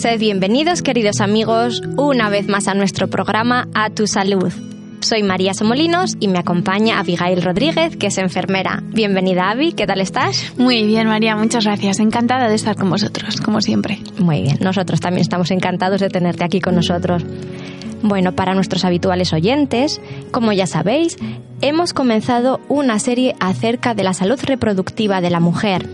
Sed bienvenidos, queridos amigos, una vez más a nuestro programa A Tu Salud. Soy María Somolinos y me acompaña Abigail Rodríguez, que es enfermera. Bienvenida, Avi, ¿qué tal estás? Muy bien, María, muchas gracias. Encantada de estar con vosotros, como siempre. Muy bien, nosotros también estamos encantados de tenerte aquí con nosotros. Bueno, para nuestros habituales oyentes, como ya sabéis, hemos comenzado una serie acerca de la salud reproductiva de la mujer.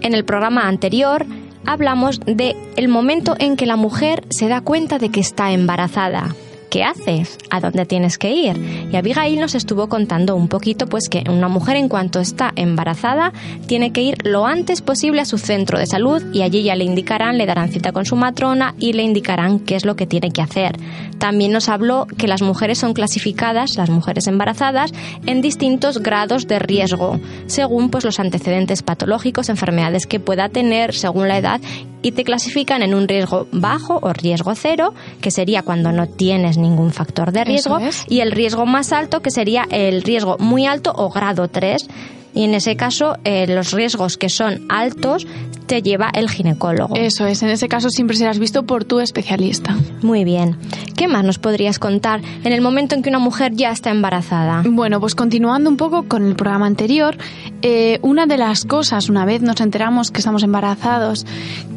En el programa anterior hablamos de el momento en que la mujer se da cuenta de que está embarazada. ¿Qué haces? ¿A dónde tienes que ir? Y Abigail nos estuvo contando un poquito pues que una mujer en cuanto está embarazada tiene que ir lo antes posible a su centro de salud y allí ya le indicarán, le darán cita con su matrona y le indicarán qué es lo que tiene que hacer. También nos habló que las mujeres son clasificadas, las mujeres embarazadas, en distintos grados de riesgo, según pues los antecedentes patológicos, enfermedades que pueda tener según la edad y te clasifican en un riesgo bajo o riesgo cero, que sería cuando no tienes ningún factor de riesgo, y el riesgo más alto, que sería el riesgo muy alto o grado 3. Y en ese caso, eh, los riesgos que son altos te lleva el ginecólogo. Eso es, en ese caso siempre serás visto por tu especialista. Muy bien. ¿Qué más nos podrías contar en el momento en que una mujer ya está embarazada? Bueno, pues continuando un poco con el programa anterior, eh, una de las cosas, una vez nos enteramos que estamos embarazados,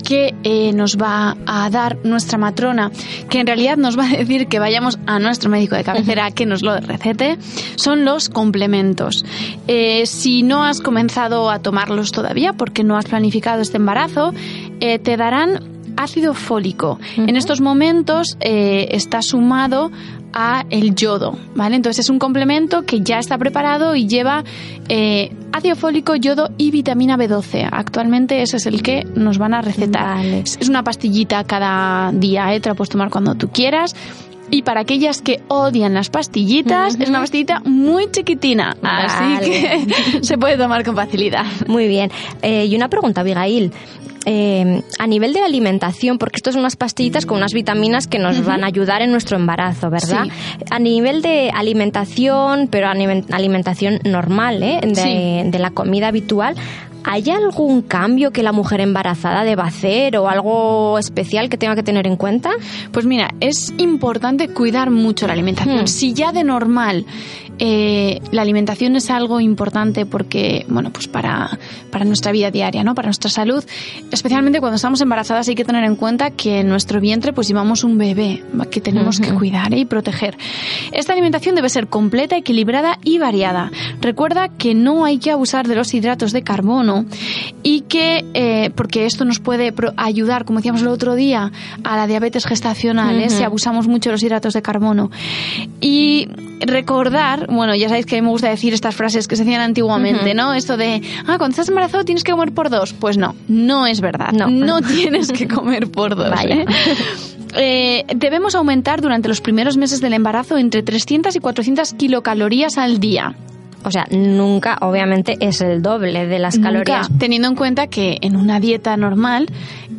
que eh, nos va a dar nuestra matrona, que en realidad nos va a decir que vayamos a nuestro médico de cabecera que nos lo recete, son los complementos. Eh, si no has comenzado a tomarlos todavía porque no has planificado este embarazo, te darán ácido fólico. En estos momentos está sumado a el yodo, ¿vale? Entonces es un complemento que ya está preparado y lleva eh, ácido fólico, yodo y vitamina B12. Actualmente ese es el que nos van a recetar. Es una pastillita cada día, ¿eh? te la puedes tomar cuando tú quieras. Y para aquellas que odian las pastillitas, es una pastillita muy chiquitina, así que se puede tomar con facilidad. Muy bien. Eh, y una pregunta, Abigail. Eh, a nivel de la alimentación, porque esto son unas pastillitas con unas vitaminas que nos van a ayudar en nuestro embarazo, ¿verdad? A nivel de alimentación, pero alimentación normal, ¿eh? de, de la comida habitual, ¿Hay algún cambio que la mujer embarazada deba hacer o algo especial que tenga que tener en cuenta? Pues mira, es importante cuidar mucho la alimentación. Hmm. Si ya de normal eh, la alimentación es algo importante porque, bueno, pues para, para nuestra vida diaria, ¿no? Para nuestra salud, especialmente cuando estamos embarazadas hay que tener en cuenta que en nuestro vientre pues llevamos un bebé que tenemos que cuidar y proteger. Esta alimentación debe ser completa, equilibrada y variada. Recuerda que no hay que abusar de los hidratos de carbono y que, eh, porque esto nos puede ayudar, como decíamos el otro día, a la diabetes gestacional, ¿eh? si abusamos mucho de los hidratos de carbono. Y recordar, bueno, ya sabéis que a mí me gusta decir estas frases que se hacían antiguamente, ¿no? Esto de, ah, cuando estás embarazado tienes que comer por dos. Pues no, no es verdad. No, no tienes que comer por dos. ¿eh? Eh, debemos aumentar durante los primeros meses del embarazo entre 300 y 400 kilocalorías al día. O sea, nunca, obviamente, es el doble de las calorías. Teniendo en cuenta que en una dieta normal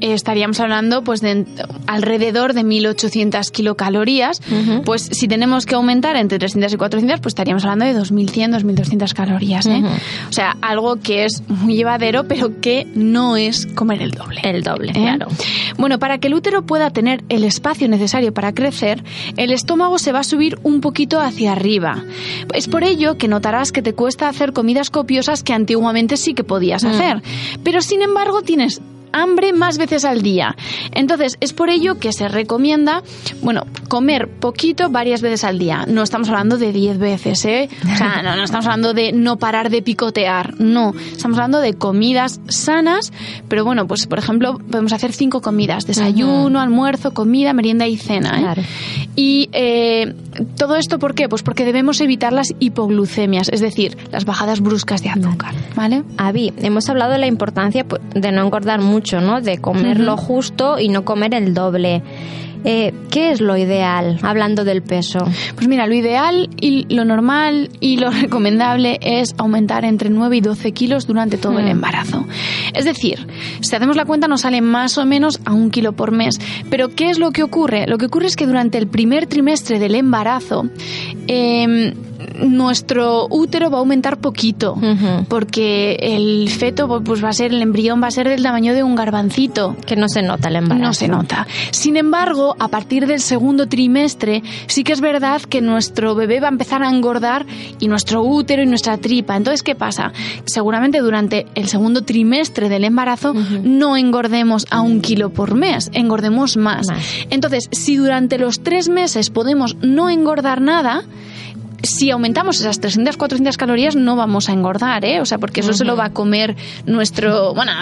eh, estaríamos hablando pues de alrededor de 1800 kilocalorías, pues si tenemos que aumentar entre 300 y 400, pues estaríamos hablando de 2100, 2200 calorías. ¿eh? O sea, algo que es muy llevadero, pero que no es comer el doble. El doble, ¿Eh? claro. Bueno, para que el útero pueda tener el espacio necesario para crecer, el estómago se va a subir un poquito hacia arriba. Es por ello que notarás que te cuesta hacer comidas copiosas que antiguamente sí que podías mm. hacer. Pero sin embargo tienes hambre más veces al día. Entonces, es por ello que se recomienda, bueno, comer poquito varias veces al día. No estamos hablando de 10 veces, ¿eh? O sea, no, no estamos hablando de no parar de picotear, no. Estamos hablando de comidas sanas, pero bueno, pues por ejemplo, podemos hacer cinco comidas, desayuno, almuerzo, comida, merienda y cena. ¿eh? Y eh, todo esto, ¿por qué? Pues porque debemos evitar las hipoglucemias, es decir, las bajadas bruscas de azúcar, ¿vale? Avi, hemos hablado de la importancia pues, de no engordar mucho, ¿no? De comer lo justo y no comer el doble. Eh, ¿Qué es lo ideal, hablando del peso? Pues mira, lo ideal y lo normal y lo recomendable es aumentar entre 9 y 12 kilos durante todo el hmm. embarazo. Es decir, si hacemos la cuenta nos sale más o menos a un kilo por mes. Pero ¿qué es lo que ocurre? Lo que ocurre es que durante el primer trimestre del embarazo, eh, nuestro útero va a aumentar poquito, porque el feto pues va a ser, el embrión va a ser del tamaño de un garbancito. Que no se nota el embarazo. No se nota. Sin embargo, a partir del segundo trimestre, sí que es verdad que nuestro bebé va a empezar a engordar y nuestro útero y nuestra tripa. Entonces, ¿qué pasa? Seguramente durante el segundo trimestre del embarazo no engordemos a un kilo por mes, engordemos más. Entonces, si durante los tres meses podemos no engordar nada, si aumentamos esas 300, 400 calorías no vamos a engordar, ¿eh? O sea, porque eso se lo va a comer nuestro, bueno,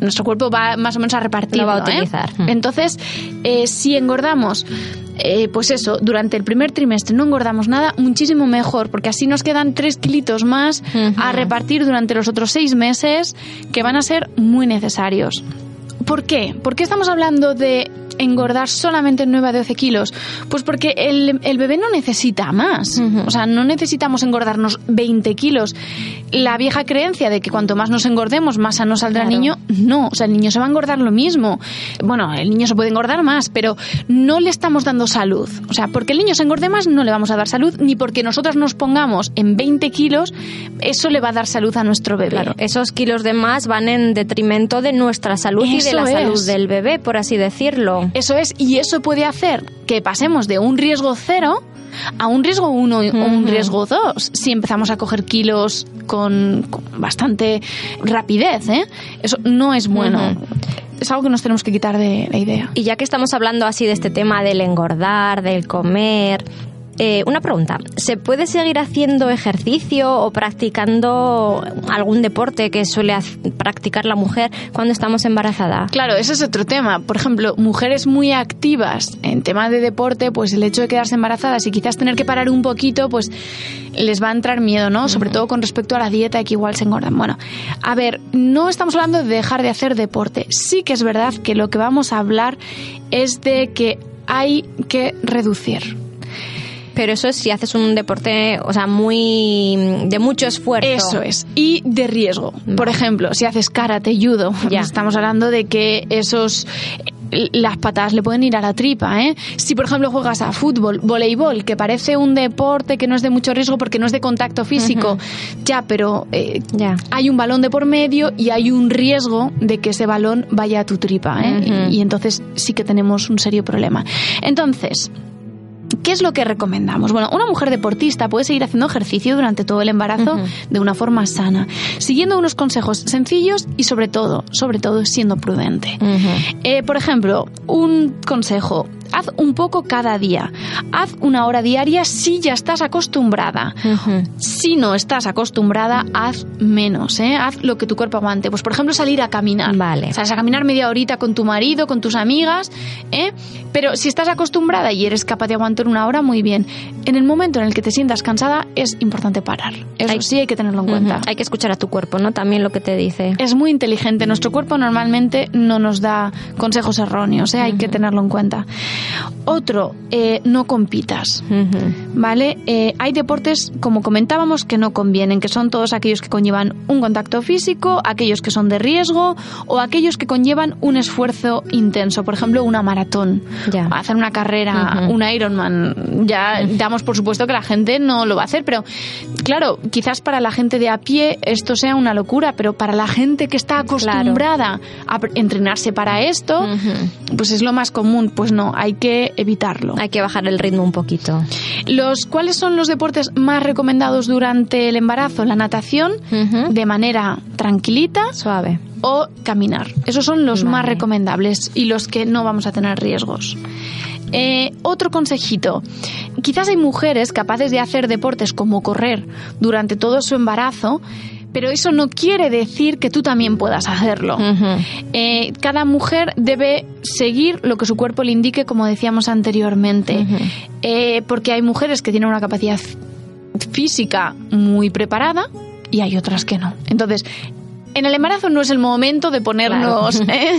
nuestro cuerpo va más o menos a repartir. Lo va a ¿eh? utilizar. Entonces, eh, si engordamos, eh, pues eso, durante el primer trimestre no engordamos nada, muchísimo mejor, porque así nos quedan 3 kilitos más a repartir durante los otros 6 meses que van a ser muy necesarios. ¿Por qué? ¿Por qué estamos hablando de engordar solamente 9 a 12 kilos? Pues porque el, el bebé no necesita más. O sea, no necesitamos engordarnos 20 kilos. La vieja creencia de que cuanto más nos engordemos, más sano saldrá el niño, no. O sea, el niño se va a engordar lo mismo. Bueno, el niño se puede engordar más, pero no le estamos dando salud. O sea, porque el niño se engorde más, no le vamos a dar salud, ni porque nosotros nos pongamos en 20 kilos, eso le va a dar salud a nuestro bebé. Claro, esos kilos de más van en detrimento de nuestra salud y de la salud del bebé, por así decirlo. Eso es, y eso puede hacer que pasemos de un riesgo cero a un riesgo 1 o un riesgo 2 si empezamos a coger kilos con, bastante rapidez. ¿eh? Eso no es bueno. Es algo que nos tenemos que quitar de la idea. Y ya que estamos hablando así de este tema del engordar, del comer, eh, una pregunta, ¿se puede seguir haciendo ejercicio o practicando algún deporte que suele practicar la mujer cuando estamos embarazada? Claro, ese es otro tema. Por ejemplo, mujeres muy activas en tema de deporte, pues el hecho de quedarse embarazadas y quizás tener que parar un poquito, pues les va a entrar miedo, ¿no? Sobre todo con respecto a la dieta que igual se engordan. Bueno, a ver, no estamos hablando de dejar de hacer deporte. Sí que es verdad que lo que vamos a hablar es de que hay que reducir pero eso es si haces un deporte, o sea, muy de mucho esfuerzo. Eso es. Y de riesgo. Por ejemplo, si haces karate, judo, ya. estamos hablando de que esos las patadas le pueden ir a la tripa, ¿eh? Si por ejemplo juegas a fútbol, voleibol, que parece un deporte que no es de mucho riesgo porque no es de contacto físico, ya, pero eh, ya. hay un balón de por medio y hay un riesgo de que ese balón vaya a tu tripa, ¿eh? y entonces sí que tenemos un serio problema. Entonces, ¿Qué es lo que recomendamos? Bueno, una mujer deportista puede seguir haciendo ejercicio durante todo el embarazo de una forma sana, siguiendo unos consejos sencillos y sobre todo, sobre todo siendo prudente. Eh, por ejemplo, un consejo, haz un poco cada día. Haz una hora diaria si ya estás acostumbrada. Si no estás acostumbrada, haz menos, ¿eh? Haz lo que tu cuerpo aguante. Pues, por ejemplo, salir a caminar. Vale. Sales a caminar media horita con tu marido, con tus amigas, ¿eh? Pero si estás acostumbrada y eres capaz de aguantar una hora, muy bien. En el momento en el que te sientas cansada, es importante parar. Eso sí hay que tenerlo en cuenta. Hay que escuchar a tu cuerpo, ¿no? También lo que te dice. Es muy inteligente. Nuestro cuerpo normalmente no nos da consejos erróneos, ¿eh? Hay que tenerlo en cuenta. Otro, eh, no compitas, ¿vale? Eh, hay deportes, como comentábamos, que no convienen, que son todos aquellos que conllevan un contacto físico, aquellos que son de riesgo o aquellos que conllevan un esfuerzo intenso. Por ejemplo, una maratón, hacer una carrera, un Ironman. Ya damos por supuesto que la gente no lo va a hacer, pero claro, quizás para la gente de a pie esto sea una locura, pero para la gente que está acostumbrada a entrenarse para esto, pues es lo más común. Pues no, hay hay que evitarlo. Hay que bajar el ritmo un poquito. Los, ¿Cuáles son los deportes más recomendados durante el embarazo? La natación, de manera tranquilita Suave. o caminar. Esos son los más recomendables y los que no vamos a tener riesgos. Eh, otro consejito. Quizás hay mujeres capaces de hacer deportes como correr durante todo su embarazo, pero eso no quiere decir que tú también puedas hacerlo. Eh, cada mujer debe seguir lo que su cuerpo le indique, como decíamos anteriormente. Eh, porque hay mujeres que tienen una capacidad física muy preparada y hay otras que no. Entonces, en el embarazo no es el momento de ponernos, ¿eh?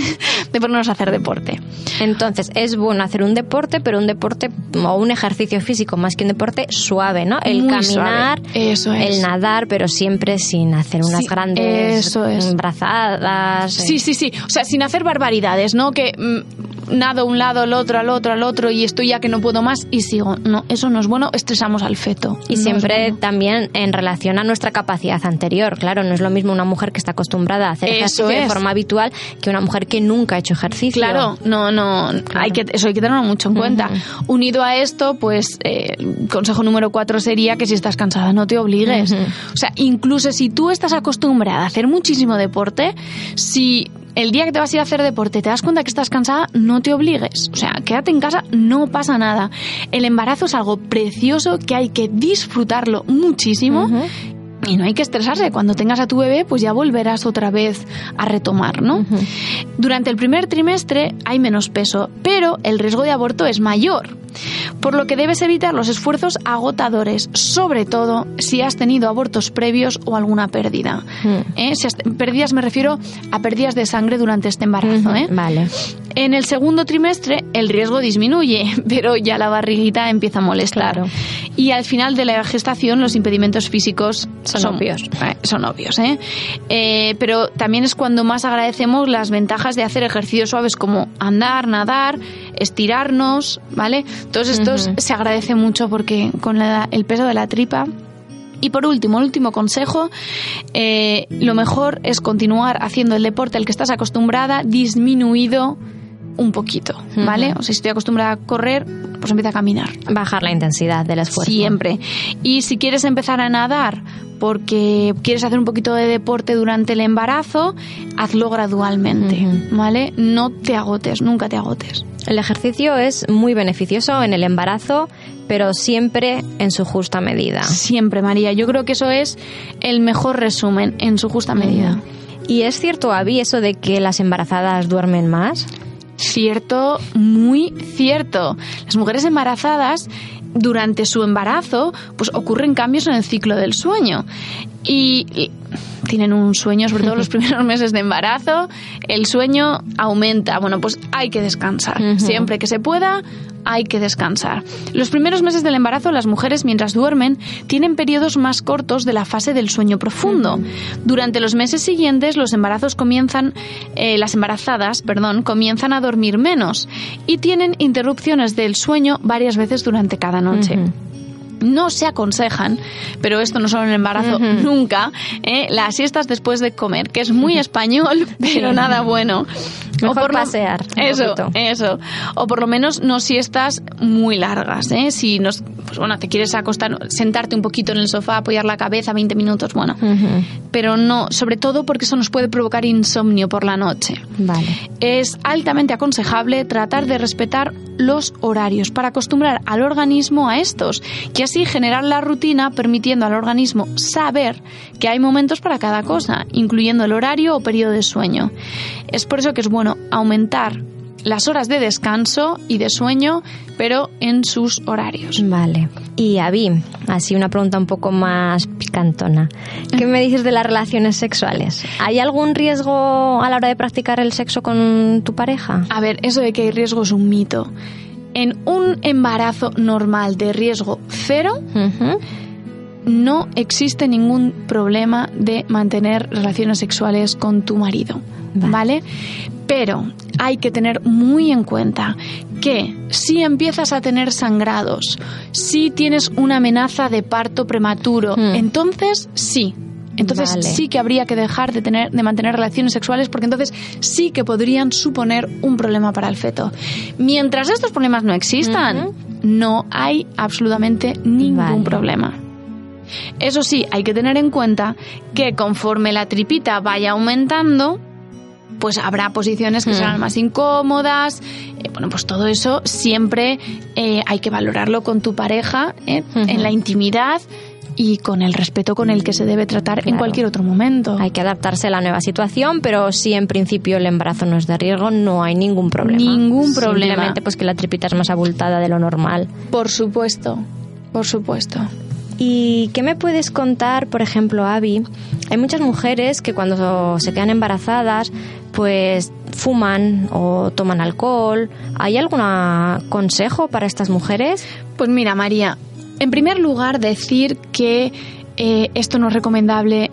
de ponernos a hacer deporte. Entonces, es bueno hacer un deporte, pero un deporte o un ejercicio físico más que un deporte suave, ¿no? El Muy caminar, suave. Eso es. el nadar, pero siempre sin hacer unas Sí, grandes eso es. brazadas. Sí, sí, sí. O sea, sin hacer barbaridades, ¿no? Que mm, nado un lado, al otro, al otro, al otro y estoy ya que no puedo más y sigo. No, eso no es bueno. Estresamos al feto. Y No siempre bueno. también en relación a nuestra capacidad anterior. Claro, no es lo mismo una mujer que está acostumbrada a hacer Eso ejercicio de forma habitual que una mujer que nunca ha hecho ejercicio. Claro, no, no, hay que, eso hay que tenerlo mucho en cuenta. Unido a esto, pues, eh, consejo número cuatro sería que si estás cansada no te obligues. O sea, incluso si tú estás acostumbrada a hacer muchísimo deporte, si el día que te vas a ir a hacer deporte te das cuenta que estás cansada, no te obligues. O sea, quédate en casa, no pasa nada. El embarazo es algo precioso que hay que disfrutarlo muchísimo. Y no hay que estresarse. Cuando tengas a tu bebé, pues ya volverás otra vez a retomar, ¿no? Durante el primer trimestre hay menos peso, pero el riesgo de aborto es mayor. Por lo que debes evitar los esfuerzos agotadores, sobre todo si has tenido abortos previos o alguna pérdida. Si has- pérdidas me refiero a pérdidas de sangre durante este embarazo. ¿eh? Vale. En el segundo trimestre el riesgo disminuye, pero ya la barriguita empieza a molestar. Claro. Y al final de la gestación los impedimentos físicos Son obvios. eh, son obvios, ¿eh? Eh, Pero también es cuando más agradecemos las ventajas de hacer ejercicios suaves como andar, nadar, estirarnos, ¿vale? Todos estos se agradece mucho porque con la- el peso de la tripa y por último, el último consejo, eh, lo mejor es continuar haciendo el deporte al que estás acostumbrada disminuido un poquito, ¿vale? O sea, si estoy acostumbrada a correr, pues empieza a caminar. Bajar la intensidad del esfuerzo. Siempre. Y si quieres empezar a nadar porque quieres hacer un poquito de deporte durante el embarazo, hazlo gradualmente. ¿vale? No te agotes, nunca te agotes. El ejercicio es muy beneficioso en el embarazo, pero siempre en su justa medida. Siempre, María. Yo creo que eso es el mejor resumen en su justa medida. ¿Y es cierto, Avi, eso de que las embarazadas duermen más? Cierto, muy cierto. Las mujeres embarazadas durante su embarazo, pues ocurren cambios en el ciclo del sueño. Y, tienen un sueño, sobre todo los primeros meses de embarazo, el sueño aumenta. Bueno, pues hay que descansar. Siempre que se pueda, hay que descansar. Los primeros meses del embarazo, las mujeres mientras duermen tienen periodos más cortos de la fase del sueño profundo. Durante los meses siguientes, los embarazos comienzan, eh, las embarazadas, perdón, comienzan a dormir menos y tienen interrupciones del sueño varias veces durante cada noche. No se aconsejan, pero esto no solo en el embarazo, nunca, ¿eh? las siestas después de comer, que es muy español, pero nada bueno. Mejor lo- pasear un Eso, eso. O por lo menos no siestas muy largas, ¿eh? Si nos, pues bueno, te quieres acostar, sentarte un poquito en el sofá, apoyar la cabeza 20 minutos, bueno. Pero no, sobre todo porque eso nos puede provocar insomnio por la noche. Vale. Es altamente aconsejable tratar de respetar los horarios para acostumbrar al organismo a estos y así generar la rutina permitiendo al organismo saber que hay momentos para cada cosa, incluyendo el horario o periodo de sueño. Es por eso que es bueno aumentar las horas de descanso y de sueño, pero en sus horarios. Vale. Y Avi, así una pregunta un poco más picantona. ¿Qué me dices de las relaciones sexuales? ¿Hay algún riesgo a la hora de practicar el sexo con tu pareja? A ver, eso de que hay riesgo es un mito. En un embarazo normal de riesgo cero. No existe ningún problema de mantener relaciones sexuales con tu marido, Vale. ¿vale? Pero hay que tener muy en cuenta que si empiezas a tener sangrados, si tienes una amenaza de parto prematuro, Hmm. entonces sí, Entonces Vale. sí que habría que dejar de tener, de mantener relaciones sexuales porque entonces sí que podrían suponer un problema para el feto. Mientras estos problemas no existan, no hay absolutamente ningún Vale. problema. Eso sí, hay que tener en cuenta que conforme la tripita vaya aumentando, pues habrá posiciones que Hmm. serán más incómodas. Eh, bueno, pues todo eso siempre eh, hay que valorarlo con tu pareja, ¿eh? En la intimidad y con el respeto con el que se debe tratar en cualquier otro momento. Hay que adaptarse a la nueva situación, pero si en principio el embarazo no es de riesgo, no hay ningún problema. Ningún problema. Simplemente pues que la tripita es más abultada de lo normal. Por supuesto, por supuesto. ¿Y qué me puedes contar, por ejemplo, Avi? Hay muchas mujeres que cuando se quedan embarazadas, pues fuman o toman alcohol. ¿Hay algún consejo para estas mujeres? Pues mira, María, en primer lugar decir que eh, esto no es recomendable,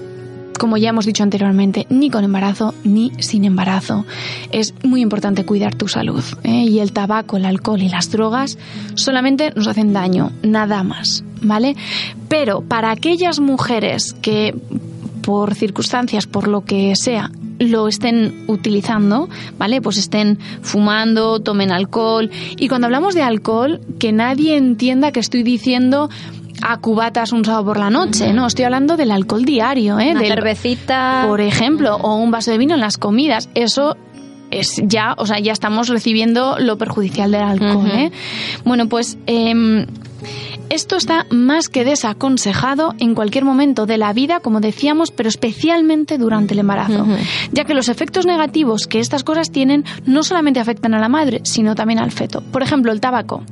como ya hemos dicho anteriormente, ni con embarazo ni sin embarazo. Es muy importante cuidar tu salud. ¿eh? Y el tabaco, el alcohol y las drogas solamente nos hacen daño, nada más. ¿Vale? Pero para aquellas mujeres que por circunstancias, por lo que sea, lo estén utilizando, ¿vale? Pues estén fumando, tomen alcohol. Y cuando hablamos de alcohol, que nadie entienda que estoy diciendo a cubatas un sábado por la noche, no, estoy hablando del alcohol diario, ¿eh? Una Del- cervecita. por ejemplo, o un vaso de vino en las comidas. Eso es ya, o sea, ya estamos recibiendo lo perjudicial del alcohol. ¿eh? Bueno, pues em, esto está más que desaconsejado en cualquier momento de la vida, como decíamos, pero especialmente durante el embarazo, ya que los efectos negativos que estas cosas tienen no solamente afectan a la madre, sino también al feto. Por ejemplo, el tabaco.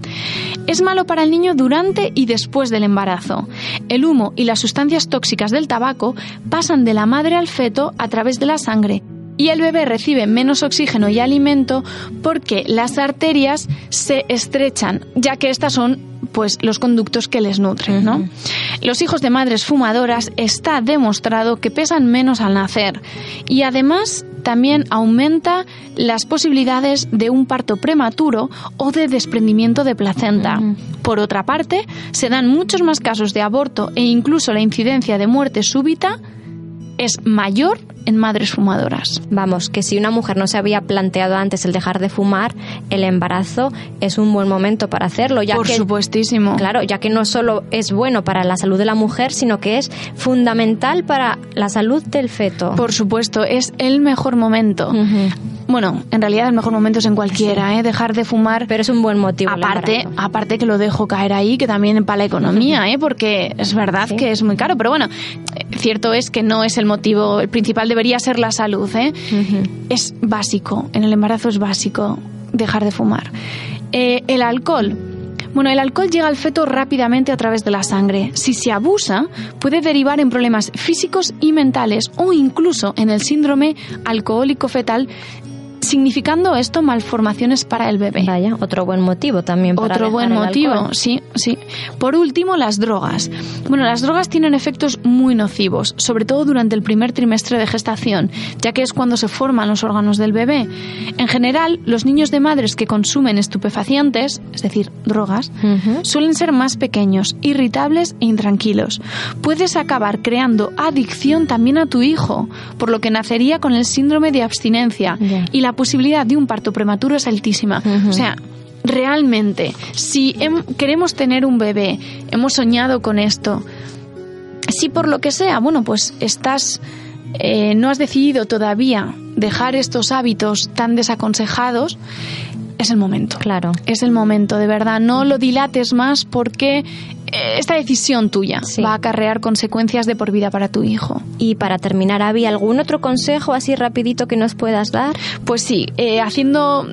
Es malo para el niño durante y después del embarazo. El humo y las sustancias tóxicas del tabaco pasan de la madre al feto a través de la sangre y el bebé recibe menos oxígeno y alimento porque las arterias se estrechan, ya que estas son pues los conductos que les nutren, ¿no? Los hijos de madres fumadoras está demostrado que pesan menos al nacer y además también aumenta las posibilidades de un parto prematuro o de desprendimiento de placenta. Por otra parte, se dan muchos más casos de aborto e incluso la incidencia de muerte súbita es mayor en madres fumadoras. Vamos, que si una mujer no se había planteado antes el dejar de fumar, el embarazo es un buen momento para hacerlo, ya Por que supuestísimo. Claro, ya que no solo es bueno para la salud de la mujer, sino que es fundamental para la salud del feto. Por supuesto, es el mejor momento. Bueno, en realidad el mejor momento es en cualquiera, ¿eh? Dejar de fumar. Pero es un buen motivo. Aparte, aparte que lo dejo caer ahí, que también para la economía, ¿eh? porque es verdad Sí. que es muy caro, pero bueno, cierto es que no es el motivo, el principal debería ser la salud, ¿eh? Es básico, en el embarazo es básico dejar de fumar. Eh, el alcohol. Bueno, el alcohol llega al feto rápidamente a través de la sangre. Si se abusa, puede derivar en problemas físicos y mentales o incluso en el síndrome alcohólico fetal, significando esto malformaciones para el bebé. Vaya, otro buen motivo también para Otro buen motivo, alcohol. sí, sí. Por último, las drogas. Bueno, las drogas tienen efectos muy nocivos, sobre todo durante el primer trimestre de gestación, ya que es cuando se forman los órganos del bebé. En general, los niños de madres que consumen estupefacientes, es decir, drogas, Ujú. suelen ser más pequeños, irritables e intranquilos. Puedes acabar creando adicción también a tu hijo, por lo que nacería con el síndrome de abstinencia Ya. y la posibilidad de un parto prematuro es altísima. O sea, realmente, si queremos tener un bebé, hemos soñado con esto, si por lo que sea, bueno, pues estás, eh, no has decidido todavía dejar estos hábitos tan desaconsejados, es el momento. Claro. Es el momento, de verdad. No lo dilates más porque esta decisión tuya Sí. va a acarrear consecuencias de por vida para tu hijo. Y para terminar, Avi, ¿algún otro consejo así rapidito que nos puedas dar? Pues sí, eh, haciendo,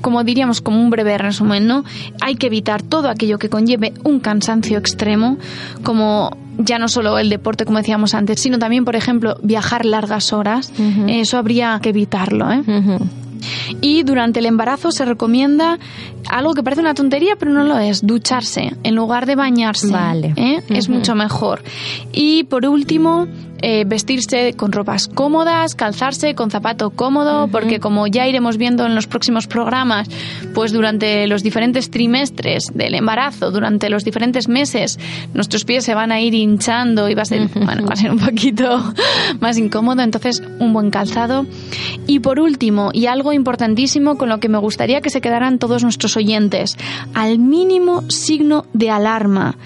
como diríamos, como un breve resumen, ¿no? Hay que evitar todo aquello que conlleve un cansancio extremo, como ya no solo el deporte, como decíamos antes, sino también, por ejemplo, viajar largas horas. Eso habría que evitarlo, ¿eh? Y durante el embarazo se recomienda algo que parece una tontería, pero no lo es, ducharse en lugar de bañarse. Vale. ¿eh? Es mucho mejor. Y por último, eh, vestirse con ropas cómodas, calzarse con zapato cómodo, porque como ya iremos viendo en los próximos programas, pues durante los diferentes trimestres del embarazo, durante los diferentes meses, nuestros pies se van a ir hinchando y va a ser, bueno, va a ser un poquito más incómodo, entonces un buen calzado. Y por último, y algo importantísimo con lo que me gustaría que se quedaran todos nuestros oyentes, al mínimo signo de alarma.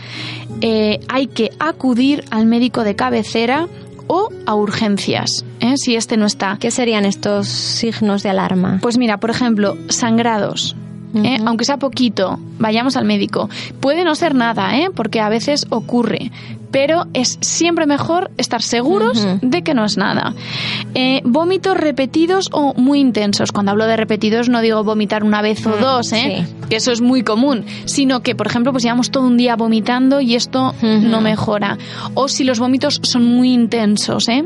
Eh, hay que acudir al médico de cabecera o a urgencias, ¿eh? si este no está. ¿Qué serían estos signos de alarma? Pues mira, por ejemplo, sangrados. ¿eh? Aunque sea poquito, vayamos al médico. Puede no ser nada, ¿eh? porque a veces ocurre, pero es siempre mejor estar seguros de que no es nada. Eh, vómitos repetidos o muy intensos. Cuando hablo de repetidos no digo vomitar una vez o dos, ¿eh? que eso es muy común, sino que, por ejemplo, pues llevamos todo un día vomitando y esto no mejora. O si los vómitos son muy intensos, ¿eh?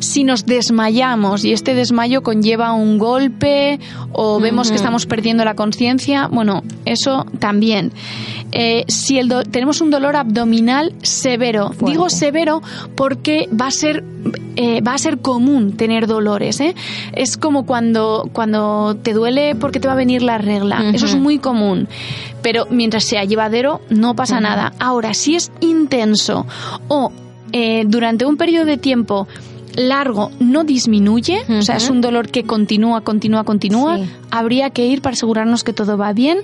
si nos desmayamos y este desmayo conlleva un golpe o vemos que estamos perdiendo la conciencia, bueno, eso también. Eh, si el tenemos un dolor abdominal severo, digo severo porque va a ser eh, va a ser común tener dolores. ¿eh? Es como cuando, cuando te duele porque te va a venir la regla. Eso es muy común. Pero mientras sea llevadero, no pasa nada. Ahora, si es intenso o durante un periodo de tiempo largo no disminuye, o sea, es un dolor que continúa, continúa, continúa, habría que ir para asegurarnos que todo va bien.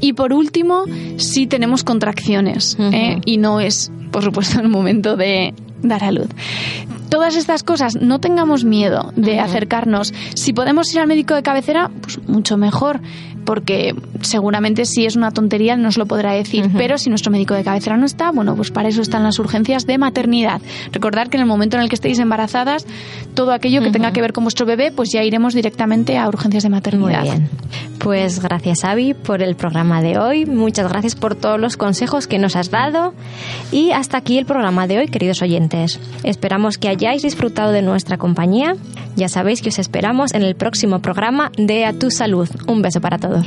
Y por último, si tenemos contracciones ¿eh? y no es, por supuesto, el momento de dar a luz todas estas cosas, no tengamos miedo de acercarnos. Si podemos ir al médico de cabecera, pues mucho mejor porque seguramente si es una tontería nos lo podrá decir, pero si nuestro médico de cabecera no está, bueno, pues para eso están las urgencias de maternidad. Recordar que en el momento en el que estéis embarazadas, todo aquello que tenga que ver con vuestro bebé, pues ya iremos directamente a urgencias de maternidad. Muy bien. Pues gracias, Avi, por el programa de hoy. Muchas gracias por todos los consejos que nos has dado. Y hasta aquí el programa de hoy, queridos oyentes. Esperamos que hayáis disfrutado de nuestra compañía. Ya sabéis que os esperamos en el próximo programa de A Tu Salud. Un beso para todos.